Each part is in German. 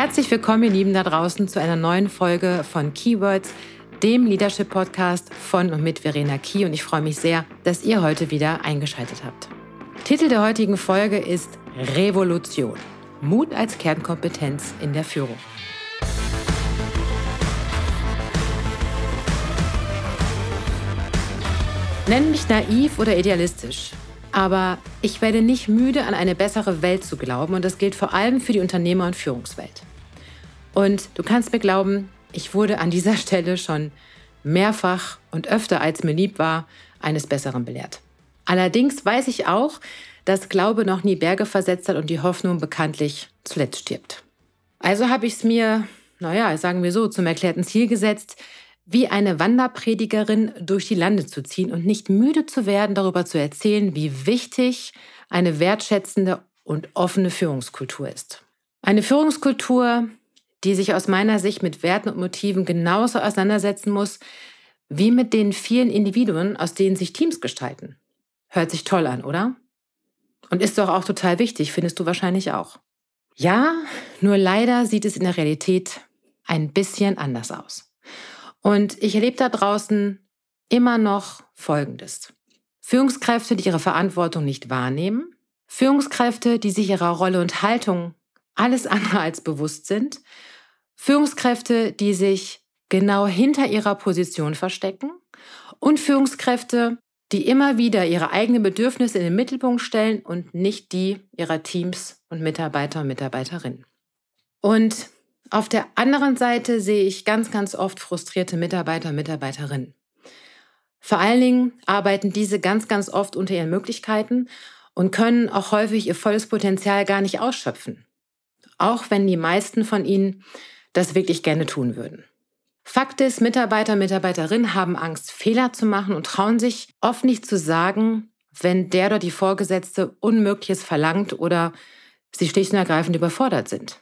Herzlich willkommen, ihr Lieben da draußen, zu einer neuen Folge von Keywords, dem Leadership Podcast von und mit Verena Key. Und ich freue mich sehr, dass ihr heute wieder eingeschaltet habt. Titel der heutigen Folge ist Revolution. Mut als Kernkompetenz in der Führung. Nenn mich naiv oder idealistisch. Aber ich werde nicht müde, an eine bessere Welt zu glauben und das gilt vor allem für die Unternehmer- und Führungswelt. Und du kannst mir glauben, ich wurde an dieser Stelle schon mehrfach und öfter als mir lieb war, eines Besseren belehrt. Allerdings weiß ich auch, dass Glaube noch nie Berge versetzt hat und die Hoffnung bekanntlich zuletzt stirbt. Also habe ich es mir, naja, sagen wir so, zum erklärten Ziel gesetzt, wie eine Wanderpredigerin durch die Lande zu ziehen und nicht müde zu werden, darüber zu erzählen, wie wichtig eine wertschätzende und offene Führungskultur ist. Eine Führungskultur, die sich aus meiner Sicht mit Werten und Motiven genauso auseinandersetzen muss, wie mit den vielen Individuen, aus denen sich Teams gestalten. Hört sich toll an, oder? Und ist doch auch total wichtig, findest du wahrscheinlich auch. Ja, nur leider sieht es in der Realität ein bisschen anders aus. Und ich erlebe da draußen immer noch Folgendes. Führungskräfte, die ihre Verantwortung nicht wahrnehmen, Führungskräfte, die sich ihrer Rolle und Haltung alles andere als bewusst sind, Führungskräfte, die sich genau hinter ihrer Position verstecken und Führungskräfte, die immer wieder ihre eigenen Bedürfnisse in den Mittelpunkt stellen und nicht die ihrer Teams und Mitarbeiter und Mitarbeiterinnen. Und auf der anderen Seite sehe ich ganz, ganz oft frustrierte Mitarbeiter Mitarbeiterinnen. Vor allen Dingen arbeiten diese ganz, ganz oft unter ihren Möglichkeiten und können auch häufig ihr volles Potenzial gar nicht ausschöpfen. Auch wenn die meisten von ihnen das wirklich gerne tun würden. Fakt ist, Mitarbeiter Mitarbeiterinnen haben Angst, Fehler zu machen und trauen sich oft nicht zu sagen, wenn der oder die Vorgesetzte Unmögliches verlangt oder sie schlicht und ergreifend überfordert sind.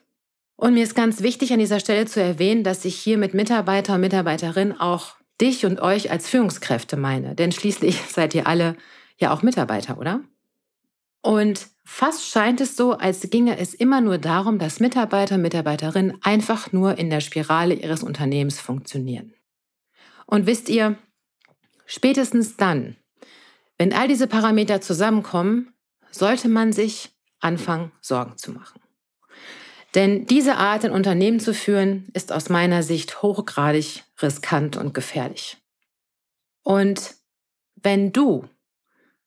Und mir ist ganz wichtig an dieser Stelle zu erwähnen, dass ich hier mit Mitarbeiter und Mitarbeiterin auch dich und euch als Führungskräfte meine. Denn schließlich seid ihr alle ja auch Mitarbeiter, oder? Und fast scheint es so, als ginge es immer nur darum, dass Mitarbeiter und Mitarbeiterinnen einfach nur in der Spirale ihres Unternehmens funktionieren. Und wisst ihr, spätestens dann, wenn all diese Parameter zusammenkommen, sollte man sich anfangen, Sorgen zu machen. Denn diese Art, ein Unternehmen zu führen, ist aus meiner Sicht hochgradig riskant und gefährlich. Und wenn du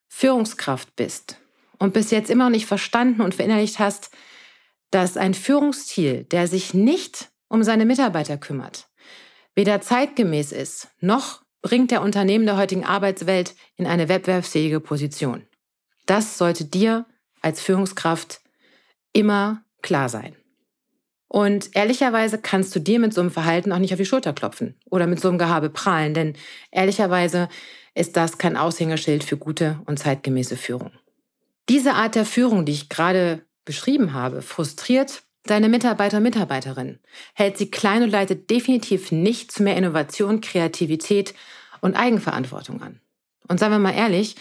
Führungskraft bist und bis jetzt immer noch nicht verstanden und verinnerlicht hast, dass ein Führungsstil, der sich nicht um seine Mitarbeiter kümmert, weder zeitgemäß ist, noch bringt der Unternehmen der heutigen Arbeitswelt in eine wettbewerbsfähige Position. Das sollte dir als Führungskraft immer klar sein. Und ehrlicherweise kannst du dir mit so einem Verhalten auch nicht auf die Schulter klopfen oder mit so einem Gehabe prahlen, denn ehrlicherweise ist das kein Aushängeschild für gute und zeitgemäße Führung. Diese Art der Führung, die ich gerade beschrieben habe, frustriert deine Mitarbeiter und Mitarbeiterinnen, hält sie klein und leitet definitiv nicht zu mehr Innovation, Kreativität und Eigenverantwortung an. Und seien wir mal ehrlich,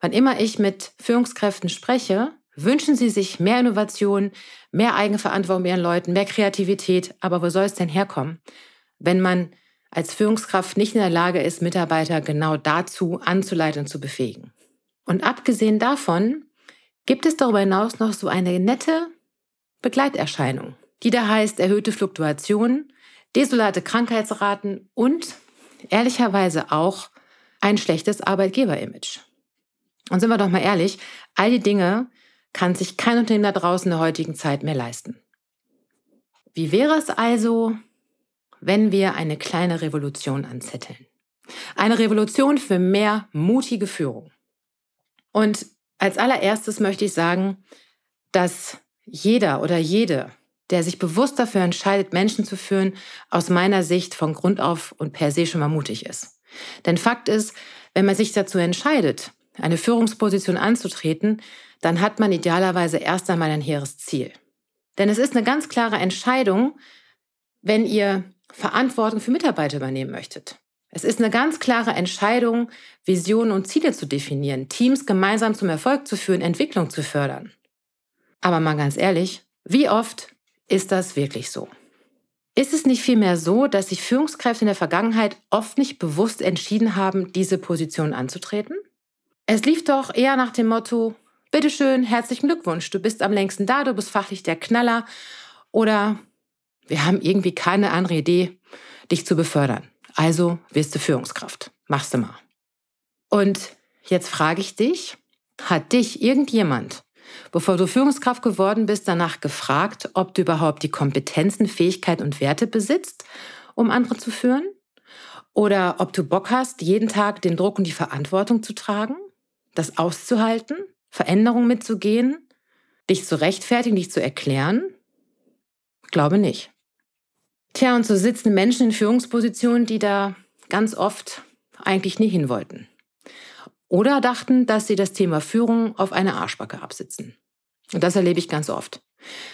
wann immer ich mit Führungskräften spreche, wünschen sie sich mehr Innovation, mehr Eigenverantwortung bei ihren Leuten, mehr Kreativität. Aber wo soll es denn herkommen, wenn man als Führungskraft nicht in der Lage ist, Mitarbeiter genau dazu anzuleiten und zu befähigen? Und abgesehen davon gibt es darüber hinaus noch so eine nette Begleiterscheinung, die da heißt erhöhte Fluktuationen, desolate Krankheitsraten und ehrlicherweise auch ein schlechtes Arbeitgeberimage. Und sind wir doch mal ehrlich, all die Dinge kann sich kein Unternehmen da draußen in der heutigen Zeit mehr leisten. Wie wäre es also, wenn wir eine kleine Revolution anzetteln? Eine Revolution für mehr mutige Führung. Und als allererstes möchte ich sagen, dass jeder oder jede, der sich bewusst dafür entscheidet, Menschen zu führen, aus meiner Sicht von Grund auf und per se schon mal mutig ist. Denn Fakt ist, wenn man sich dazu entscheidet, eine Führungsposition anzutreten, dann hat man idealerweise erst einmal ein hehres Ziel. Denn es ist eine ganz klare Entscheidung, wenn ihr Verantwortung für Mitarbeiter übernehmen möchtet. Es ist eine ganz klare Entscheidung, Visionen und Ziele zu definieren, Teams gemeinsam zum Erfolg zu führen, Entwicklung zu fördern. Aber mal ganz ehrlich, wie oft ist das wirklich so? Ist es nicht vielmehr so, dass sich Führungskräfte in der Vergangenheit oft nicht bewusst entschieden haben, diese Position anzutreten? Es lief doch eher nach dem Motto, bitteschön, herzlichen Glückwunsch, du bist am längsten da, du bist fachlich der Knaller oder wir haben irgendwie keine andere Idee, dich zu befördern. Also wirst du Führungskraft. Machst du mal. Und jetzt frage ich dich, hat dich irgendjemand bevor du Führungskraft geworden bist, danach gefragt, ob du überhaupt die Kompetenzen, Fähigkeiten und Werte besitzt, um andere zu führen? Oder ob du Bock hast, jeden Tag den Druck und die Verantwortung zu tragen, das auszuhalten, Veränderungen mitzugehen, dich zu rechtfertigen, dich zu erklären? Glaube nicht. Tja, und so sitzen Menschen in Führungspositionen, die da ganz oft eigentlich nie hin wollten. Oder dachten, dass sie das Thema Führung auf eine Arschbacke absitzen. Und das erlebe ich ganz oft.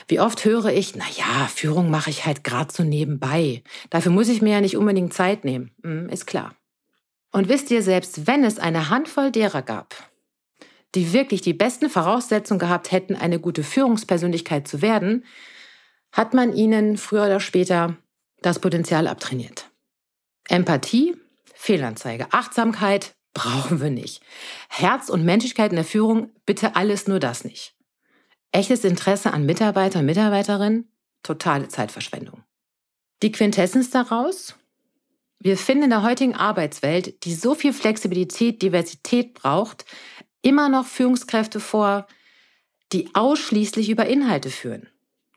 Wie oft höre ich, na ja, Führung mache ich halt gerade so nebenbei. Dafür muss ich mir ja nicht unbedingt Zeit nehmen. Hm, ist klar. Und wisst ihr, selbst wenn es eine Handvoll derer gab, die wirklich die besten Voraussetzungen gehabt hätten, eine gute Führungspersönlichkeit zu werden, hat man ihnen früher oder später das Potenzial abtrainiert. Empathie, Fehlanzeige, Achtsamkeit, brauchen wir nicht. Herz und Menschlichkeit in der Führung, bitte alles nur das nicht. Echtes Interesse an Mitarbeiter und Mitarbeiterinnen, totale Zeitverschwendung. Die Quintessenz daraus? Wir finden in der heutigen Arbeitswelt, die so viel Flexibilität, Diversität braucht, immer noch Führungskräfte vor, die ausschließlich über Inhalte führen,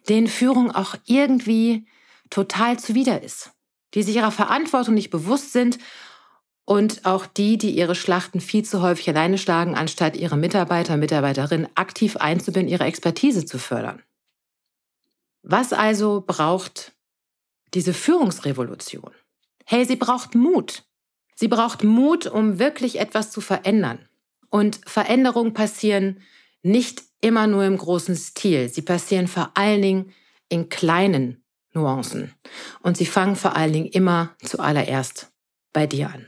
denen Führung auch irgendwie total zuwider ist, die sich ihrer Verantwortung nicht bewusst sind und auch die, die ihre Schlachten viel zu häufig alleine schlagen, anstatt ihre Mitarbeiter Mitarbeiterinnen aktiv einzubinden, ihre Expertise zu fördern. Was also braucht diese Führungsrevolution? Hey, sie braucht Mut. Sie braucht Mut, um wirklich etwas zu verändern. Und Veränderungen passieren nicht immer nur im großen Stil. Sie passieren vor allen Dingen in kleinen Nuancen. Und sie fangen vor allen Dingen immer zuallererst bei dir an.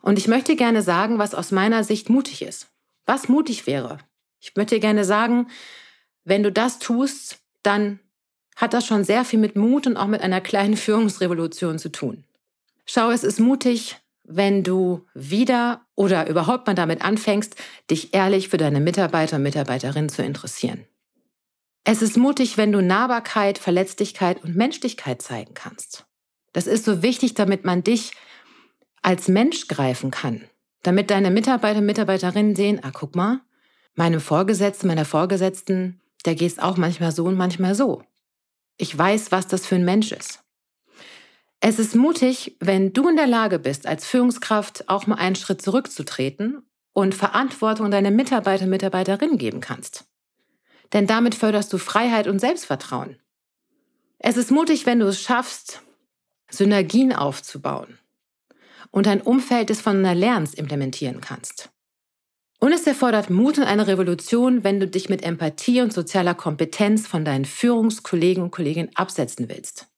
Und ich möchte gerne sagen, was aus meiner Sicht mutig ist. Was mutig wäre. Ich möchte gerne sagen, wenn du das tust, dann hat das schon sehr viel mit Mut und auch mit einer kleinen Führungsrevolution zu tun. Schau, es ist mutig, wenn du wieder oder überhaupt mal damit anfängst, dich ehrlich für deine Mitarbeiter und Mitarbeiterinnen zu interessieren. Es ist mutig, wenn du Nahbarkeit, Verletzlichkeit und Menschlichkeit zeigen kannst. Das ist so wichtig, damit man dich als Mensch greifen kann, damit deine Mitarbeiter und Mitarbeiterinnen sehen, ah, guck mal, meinem Vorgesetzten, meiner Vorgesetzten, der geht es auch manchmal so und manchmal so. Ich weiß, was das für ein Mensch ist. Es ist mutig, wenn du in der Lage bist, als Führungskraft auch mal einen Schritt zurückzutreten und Verantwortung deine Mitarbeiter und Mitarbeiterinnen geben kannst. Denn damit förderst du Freiheit und Selbstvertrauen. Es ist mutig, wenn du es schaffst, Synergien aufzubauen und ein Umfeld des voneinander Lernens implementieren kannst. Und es erfordert Mut und eine Revolution, wenn du dich mit Empathie und sozialer Kompetenz von deinen Führungskollegen und Kolleginnen absetzen willst.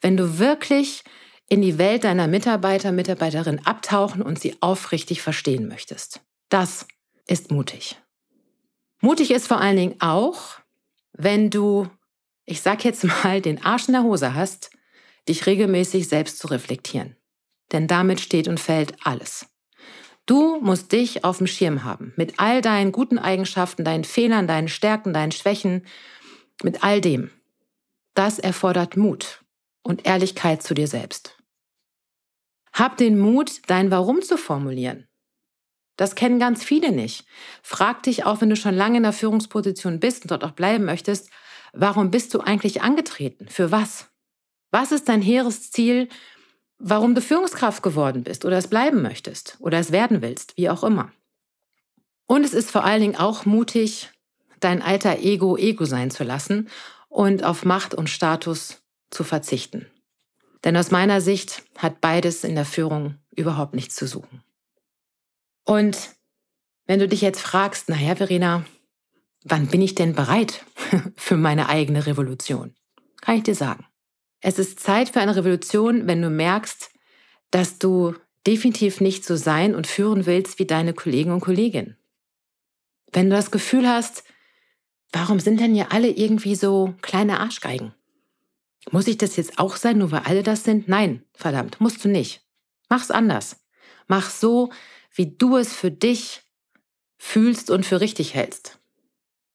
Wenn du wirklich in die Welt deiner Mitarbeiter, Mitarbeiterinnen abtauchen und sie aufrichtig verstehen möchtest. Das ist mutig. Mutig ist vor allen Dingen auch, wenn du, ich sag jetzt mal, den Arsch in der Hose hast, dich regelmäßig selbst zu reflektieren denn damit steht und fällt alles. Du musst dich auf dem Schirm haben, mit all deinen guten Eigenschaften, deinen Fehlern, deinen Stärken, deinen Schwächen, mit all dem. Das erfordert Mut und Ehrlichkeit zu dir selbst. Hab den Mut, dein Warum zu formulieren. Das kennen ganz viele nicht. Frag dich auch, wenn du schon lange in der Führungsposition bist und dort auch bleiben möchtest, warum bist du eigentlich angetreten? Für was? Was ist dein hehres Ziel? warum du Führungskraft geworden bist oder es bleiben möchtest oder es werden willst, wie auch immer. Und es ist vor allen Dingen auch mutig, dein alter Ego Ego sein zu lassen und auf Macht und Status zu verzichten. Denn aus meiner Sicht hat beides in der Führung überhaupt nichts zu suchen. Und wenn du dich jetzt fragst, naja, Verena, wann bin ich denn bereit für meine eigene Revolution? Kann ich dir sagen. Es ist Zeit für eine Revolution, wenn du merkst, dass du definitiv nicht so sein und führen willst wie deine Kollegen und Kolleginnen. Wenn du das Gefühl hast, warum sind denn hier alle irgendwie so kleine Arschgeigen? Muss ich das jetzt auch sein, nur weil alle das sind? Nein, verdammt, musst du nicht. Mach's anders. Mach so, wie du es für dich fühlst und für richtig hältst.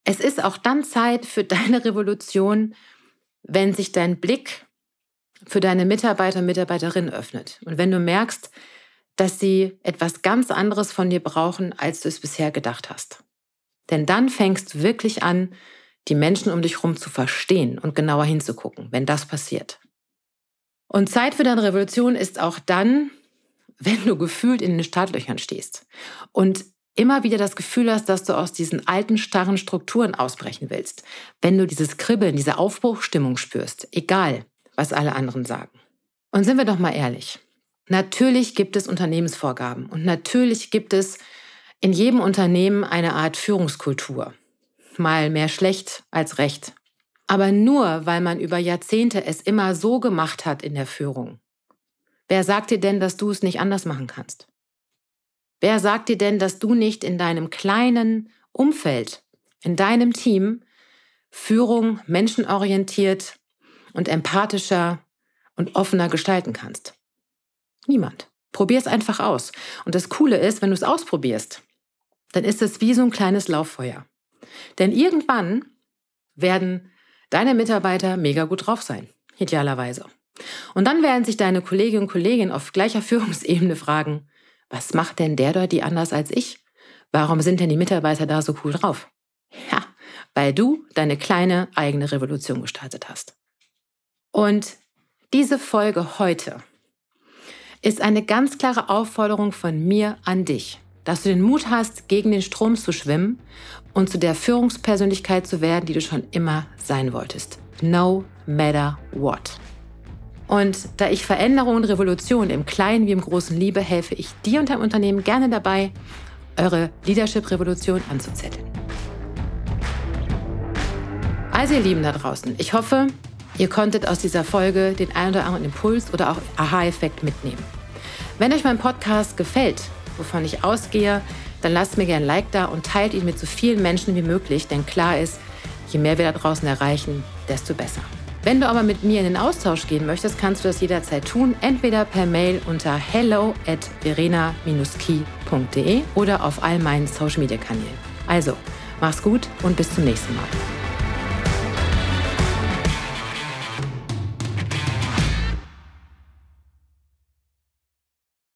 Es ist auch dann Zeit für deine Revolution, wenn sich dein Blick für deine Mitarbeiter und Mitarbeiterinnen öffnet. Und wenn du merkst, dass sie etwas ganz anderes von dir brauchen, als du es bisher gedacht hast. Denn dann fängst du wirklich an, die Menschen um dich herum zu verstehen und genauer hinzugucken, wenn das passiert. Und Zeit für deine Revolution ist auch dann, wenn du gefühlt in den Startlöchern stehst und immer wieder das Gefühl hast, dass du aus diesen alten, starren Strukturen ausbrechen willst. Wenn du dieses Kribbeln, diese Aufbruchstimmung spürst, egal, was alle anderen sagen. Und sind wir doch mal ehrlich. Natürlich gibt es Unternehmensvorgaben und natürlich gibt es in jedem Unternehmen eine Art Führungskultur. Mal mehr schlecht als recht. Aber nur, weil man über Jahrzehnte es immer so gemacht hat in der Führung. Wer sagt dir denn, dass du es nicht anders machen kannst? Wer sagt dir denn, dass du nicht in deinem kleinen Umfeld, in deinem Team Führung menschenorientiert und empathischer und offener gestalten kannst? Niemand. Probier es einfach aus. Und das Coole ist, wenn du es ausprobierst, dann ist es wie so ein kleines Lauffeuer. Denn irgendwann werden deine Mitarbeiter mega gut drauf sein, idealerweise. Und dann werden sich deine Kolleginnen und Kollegen auf gleicher Führungsebene fragen, was macht denn der dort die anders als ich? Warum sind denn die Mitarbeiter da so cool drauf? Ja, weil du deine kleine eigene Revolution gestartet hast. Und diese Folge heute ist eine ganz klare Aufforderung von mir an dich, dass du den Mut hast, gegen den Strom zu schwimmen und zu der Führungspersönlichkeit zu werden, die du schon immer sein wolltest. No matter what. Und da ich Veränderung und Revolution im Kleinen wie im Großen liebe, helfe ich dir und deinem Unternehmen gerne dabei, eure Leadership-Revolution anzuzetteln. Also ihr Lieben da draußen, ich hoffe, ihr konntet aus dieser Folge den ein oder anderen Impuls oder auch Aha-Effekt mitnehmen. Wenn euch mein Podcast gefällt, wovon ich ausgehe, dann lasst mir gerne ein Like da und teilt ihn mit so vielen Menschen wie möglich, denn klar ist, je mehr wir da draußen erreichen, desto besser. Wenn du aber mit mir in den Austausch gehen möchtest, kannst du das jederzeit tun, entweder per Mail unter hello at verena-key.de oder auf all meinen Social Media Kanälen. Also, mach's gut und bis zum nächsten Mal.